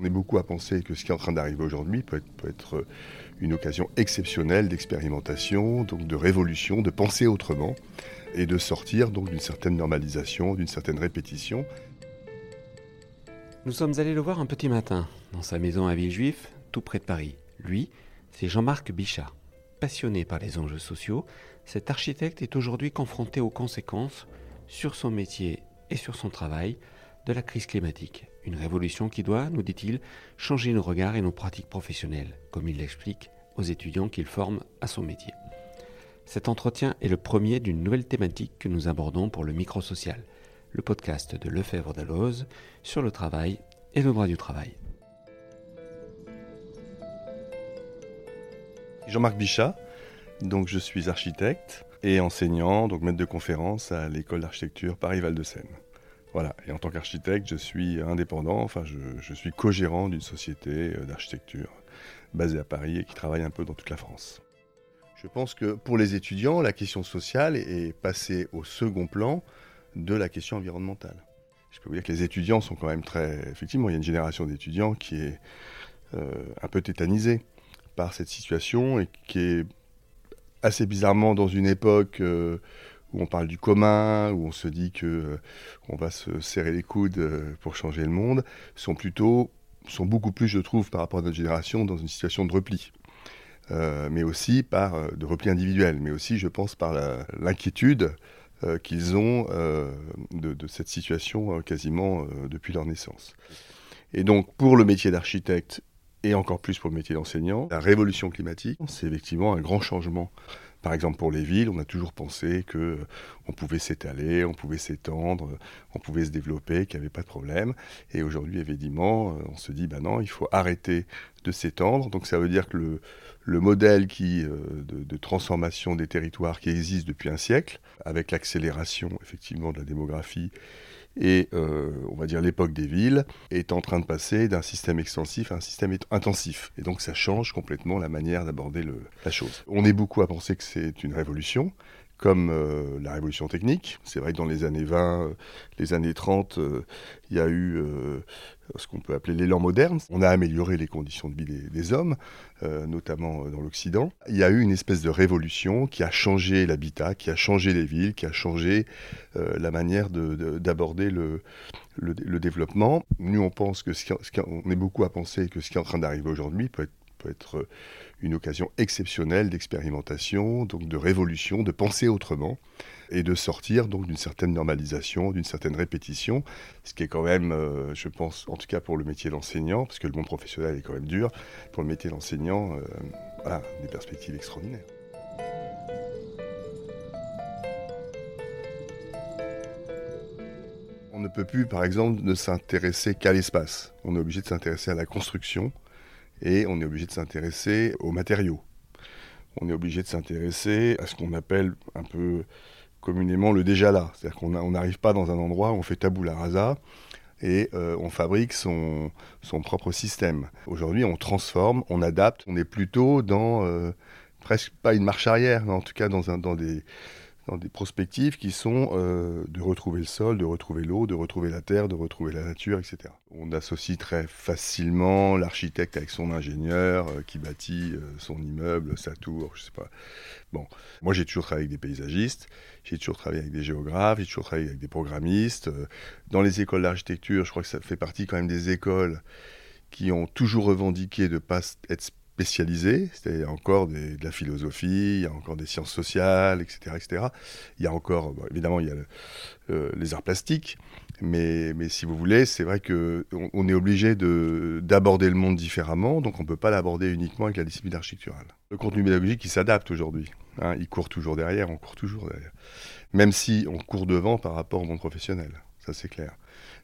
On est beaucoup à penser que ce qui est en train d'arriver aujourd'hui peut être, une occasion exceptionnelle d'expérimentation, donc de révolution, de penser autrement et de sortir donc d'une certaine normalisation, d'une certaine répétition. Nous sommes allés le voir un petit matin dans sa maison à Villejuif, tout près de Paris. Lui, c'est Jean-Marc Bichat. Passionné par les enjeux sociaux, cet architecte est aujourd'hui confronté aux conséquences sur son métier et sur son travail de la crise climatique. Une révolution qui doit, nous dit-il, changer nos regards et nos pratiques professionnelles, comme il l'explique aux étudiants qu'il forme à son métier. Cet entretien est le premier d'une nouvelle thématique que nous abordons pour le microsocial, le podcast de Lefebvre Dalloz sur le travail et le droit du travail. Jean-Marc Bichat, donc je suis architecte et enseignant, donc maître de conférence à l'école d'architecture Paris-Val-de-Seine. Voilà, et en tant qu'architecte, je suis indépendant, enfin je, suis co-gérant d'une société euh, d'architecture basée à Paris et qui travaille un peu dans toute la France. Je pense que pour les étudiants, la question sociale est passée au second plan de la question environnementale. Je peux vous dire que les étudiants sont quand même très... Effectivement, il y a une génération d'étudiants qui est euh, un peu tétanisée par cette situation et qui est assez bizarrement dans une époque euh, où on parle du commun, où on se dit que euh, on va se serrer les coudes euh, pour changer le monde, sont plutôt, sont beaucoup plus, je trouve, par rapport à notre génération, dans une situation de repli. Euh, mais aussi par de repli individuel, mais aussi, je pense, par l'inquiétude qu'ils ont de, de, cette situation quasiment depuis leur naissance. Et donc, pour le métier d'architecte, et encore plus pour le métier d'enseignant, la révolution climatique, c'est effectivement un grand changement par exemple, pour les villes, on a toujours pensé que euh, on pouvait s'étaler, on pouvait s'étendre, on pouvait se développer, qu'il n'y avait pas de problème. Et aujourd'hui, évidemment, euh, on se dit, ben non, il faut arrêter de s'étendre. Donc ça veut dire que le, le modèle euh, de, transformation des territoires qui existe depuis un siècle, avec l'accélération effectivement de la démographie et euh, on va dire l'époque des villes est en train de passer d'un système extensif à un système intensif. Et donc ça change complètement la manière d'aborder la chose. On est beaucoup à penser que c'est une révolution, comme euh, la révolution technique. C'est vrai que dans les années 20, euh, les années 30, il y a eu ce qu'on peut appeler l'élan moderne. On a amélioré les conditions de vie des, hommes, euh, notamment euh, dans l'Occident. Il y a eu une espèce de révolution qui a changé l'habitat, qui a changé les villes, qui a changé euh, la manière d'aborder le, le, développement. Nous, on pense que ce on est beaucoup à penser que ce qui est en train d'arriver aujourd'hui peut être peut être une occasion exceptionnelle d'expérimentation, donc de révolution, de penser autrement et de sortir donc d'une certaine normalisation, d'une certaine répétition, ce qui est quand même, euh, je pense, en tout cas pour le métier d'enseignant, parce que le monde professionnel est quand même dur, pour le métier d'enseignant, euh, voilà, des perspectives extraordinaires. On ne peut plus, par exemple, ne s'intéresser qu'à l'espace. On est obligé de s'intéresser à la construction et on est obligé de s'intéresser aux matériaux. On est obligé de s'intéresser à ce qu'on appelle un peu communément le déjà là. C'est-à-dire qu'on n'arrive pas dans un endroit où on fait tabula rasa et euh, on fabrique son, son propre système. Aujourd'hui, on transforme, on adapte, on est plutôt dans euh, presque pas une marche arrière, mais en tout cas dans, un, dans des dans des prospectives qui sont euh, de retrouver le sol, de retrouver l'eau, de retrouver la terre, de retrouver la nature, etc. On associe très facilement l'architecte avec son ingénieur euh, qui bâtit euh, son immeuble, sa tour, je sais pas. Bon, moi j'ai toujours travaillé avec des paysagistes, j'ai toujours travaillé avec des géographes, j'ai toujours travaillé avec des programmistes. Dans les écoles d'architecture, je crois que ça fait partie quand même des écoles qui ont toujours revendiqué de ne pas être spécialisé, il encore de la philosophie, il y a encore des sciences sociales, etc. etc. Il y a encore, évidemment, il y a les arts plastiques, mais, si vous voulez, c'est vrai qu'on on est obligé d'aborder le monde différemment, donc on ne peut pas l'aborder uniquement avec la discipline architecturale. Le contenu pédagogique, il s'adapte aujourd'hui. Hein, il court toujours derrière, on court toujours derrière. Même si on court devant par rapport au monde professionnel, ça c'est clair.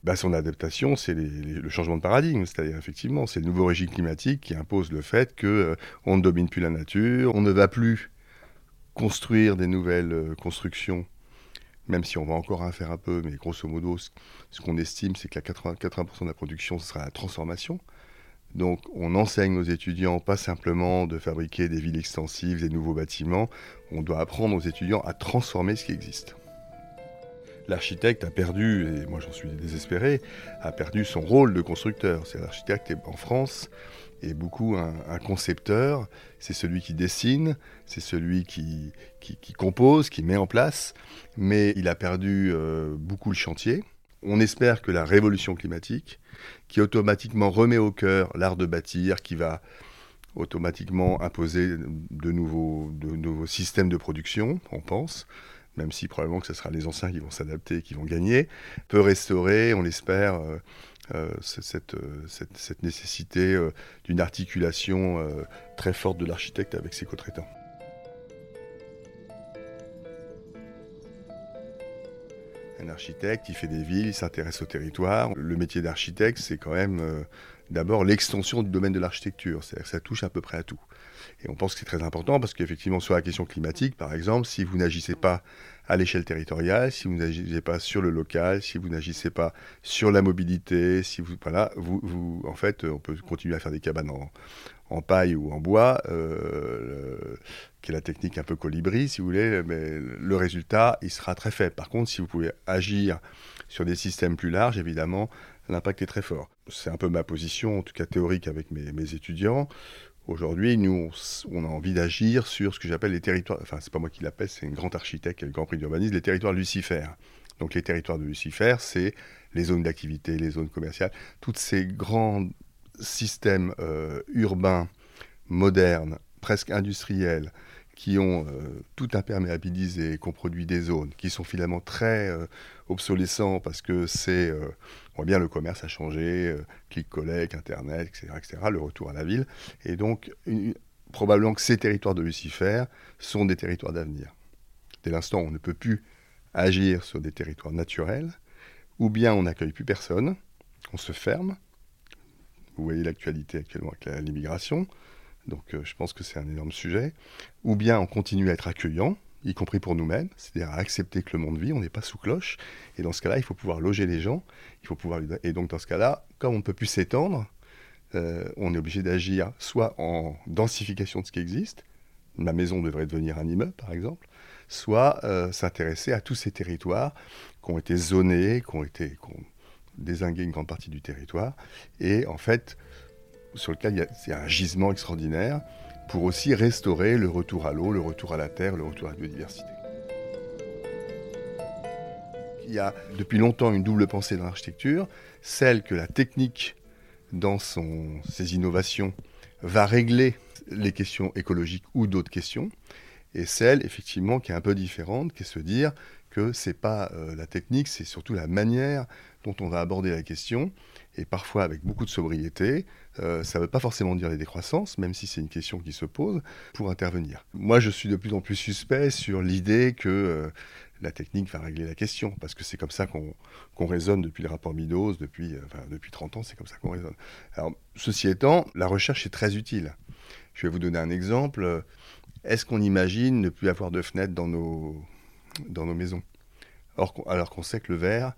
Bah, son adaptation, c'est le changement de paradigme. C'est-à-dire, effectivement, c'est le nouveau régime climatique qui impose le fait qu'on euh, on ne domine plus la nature, on ne va plus construire des nouvelles euh, constructions, même si on va encore en faire un peu, mais grosso modo, ce, qu'on estime, c'est que 80%, 80 de la production, ce sera la transformation. Donc, on enseigne aux étudiants pas simplement de fabriquer des villes extensives, des nouveaux bâtiments, on doit apprendre aux étudiants à transformer ce qui existe. L'architecte a perdu, et moi j'en suis désespéré, a perdu son rôle de constructeur. C'est l'architecte en France est beaucoup un, concepteur, c'est celui qui dessine, c'est celui qui, compose, qui met en place, mais il a perdu euh, beaucoup le chantier. On espère que la révolution climatique, qui automatiquement remet au cœur l'art de bâtir, qui va automatiquement imposer de nouveaux, de nouveaux systèmes de production, on pense, même si probablement que ce sera les anciens qui vont s'adapter, qui vont gagner, peut restaurer, on l'espère, euh, euh, cette, euh, cette, cette, nécessité d'une articulation très forte de l'architecte avec ses co-traitants. Un architecte, il fait des villes, il s'intéresse au territoire. Le métier d'architecte, c'est quand même d'abord l'extension du domaine de l'architecture, c'est-à-dire que ça touche à peu près à tout. Et on pense que c'est très important parce qu'effectivement, sur la question climatique, par exemple, si vous n'agissez pas à l'échelle territoriale, si vous n'agissez pas sur le local, si vous n'agissez pas sur la mobilité, si vous, voilà, vous, en fait, on peut continuer à faire des cabanes en, en paille ou en bois, euh, qui est la technique un peu colibri, si vous voulez, mais le résultat, il sera très faible. Par contre, si vous pouvez agir sur des systèmes plus larges, évidemment, l'impact est très fort. C'est un peu ma position, en tout cas théorique avec mes, étudiants. Aujourd'hui, nous, on, a envie d'agir sur ce que j'appelle les territoires, enfin, c'est pas moi qui l'appelle, c'est un grand architecte qui le Grand Prix d'urbanisme, les territoires lucifères. Donc, les territoires de Lucifer, c'est les zones d'activité, les zones commerciales, tous ces grands systèmes euh, urbains, modernes, presque industriels, qui ont euh, tout imperméabilisé, qui ont produit des zones, qui sont finalement très euh, obsolescents parce que c'est, euh, on voit bien le commerce a changé, clic-collect, Internet, etc., etc., le retour à la ville. Et donc, probablement que ces territoires de Lucifer sont des territoires d'avenir. Dès l'instant où on ne peut plus agir sur des territoires naturels, ou bien on n'accueille plus personne, on se ferme. Vous voyez l'actualité actuellement avec l'immigration. Donc euh, je pense que c'est un énorme sujet. Ou bien on continue à être accueillant, y compris pour nous-mêmes, c'est-à-dire à accepter que le monde vit, on n'est pas sous cloche. Et dans ce cas-là, il faut pouvoir loger les gens. Il faut pouvoir... Et donc dans ce cas-là, comme on ne peut plus s'étendre, euh, on est obligé d'agir soit en densification de ce qui existe, ma maison devrait devenir un immeuble par exemple, soit euh, s'intéresser à tous ces territoires qui ont été zonés, qui ont été qui ont désingué une grande partie du territoire, et en fait sur lequel il y a, un gisement extraordinaire pour aussi restaurer le retour à l'eau, le retour à la terre, le retour à la biodiversité. Il y a depuis longtemps une double pensée dans l'architecture, celle que la technique, dans ses innovations, va régler les questions écologiques ou d'autres questions, et celle effectivement qui est un peu différente, qui est se dire que c'est pas euh, la technique, c'est surtout la manière dont on va aborder la question, et parfois avec beaucoup de sobriété. Euh, ça ne veut pas forcément dire les décroissances, même si c'est une question qui se pose, pour intervenir. Moi, je suis de plus en plus suspect sur l'idée que euh, la technique va régler la question, parce que c'est comme ça qu'on raisonne depuis le rapport Midos, depuis, depuis 30 ans, c'est comme ça qu'on raisonne. Alors, ceci étant, la recherche est très utile. Je vais vous donner un exemple. Est-ce qu'on imagine ne plus avoir de fenêtres dans nos maisons? Alors qu'on sait que le verre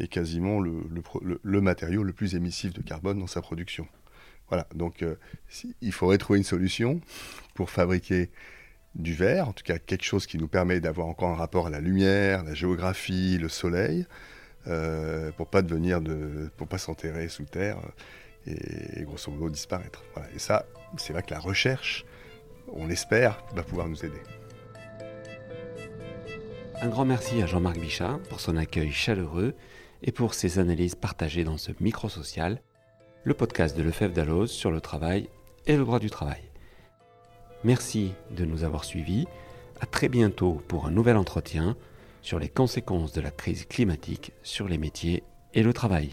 est quasiment le, matériau le plus émissif de carbone dans sa production. Voilà, donc euh, il faudrait trouver une solution pour fabriquer du verre, en tout cas quelque chose qui nous permet d'avoir encore un rapport à la lumière, la géographie, le soleil, euh, pour pas devenir de, pour pas s'enterrer sous terre et, grosso modo disparaître. Et ça, c'est vrai que la recherche, on l'espère, va pouvoir nous aider. Un grand merci à Jean-Marc Bichat pour son accueil chaleureux et pour ses analyses partagées dans ce micro-social, le podcast de Lefebvre Dalloz sur le travail et le droit du travail. Merci de nous avoir suivis. À très bientôt pour un nouvel entretien sur les conséquences de la crise climatique sur les métiers et le travail.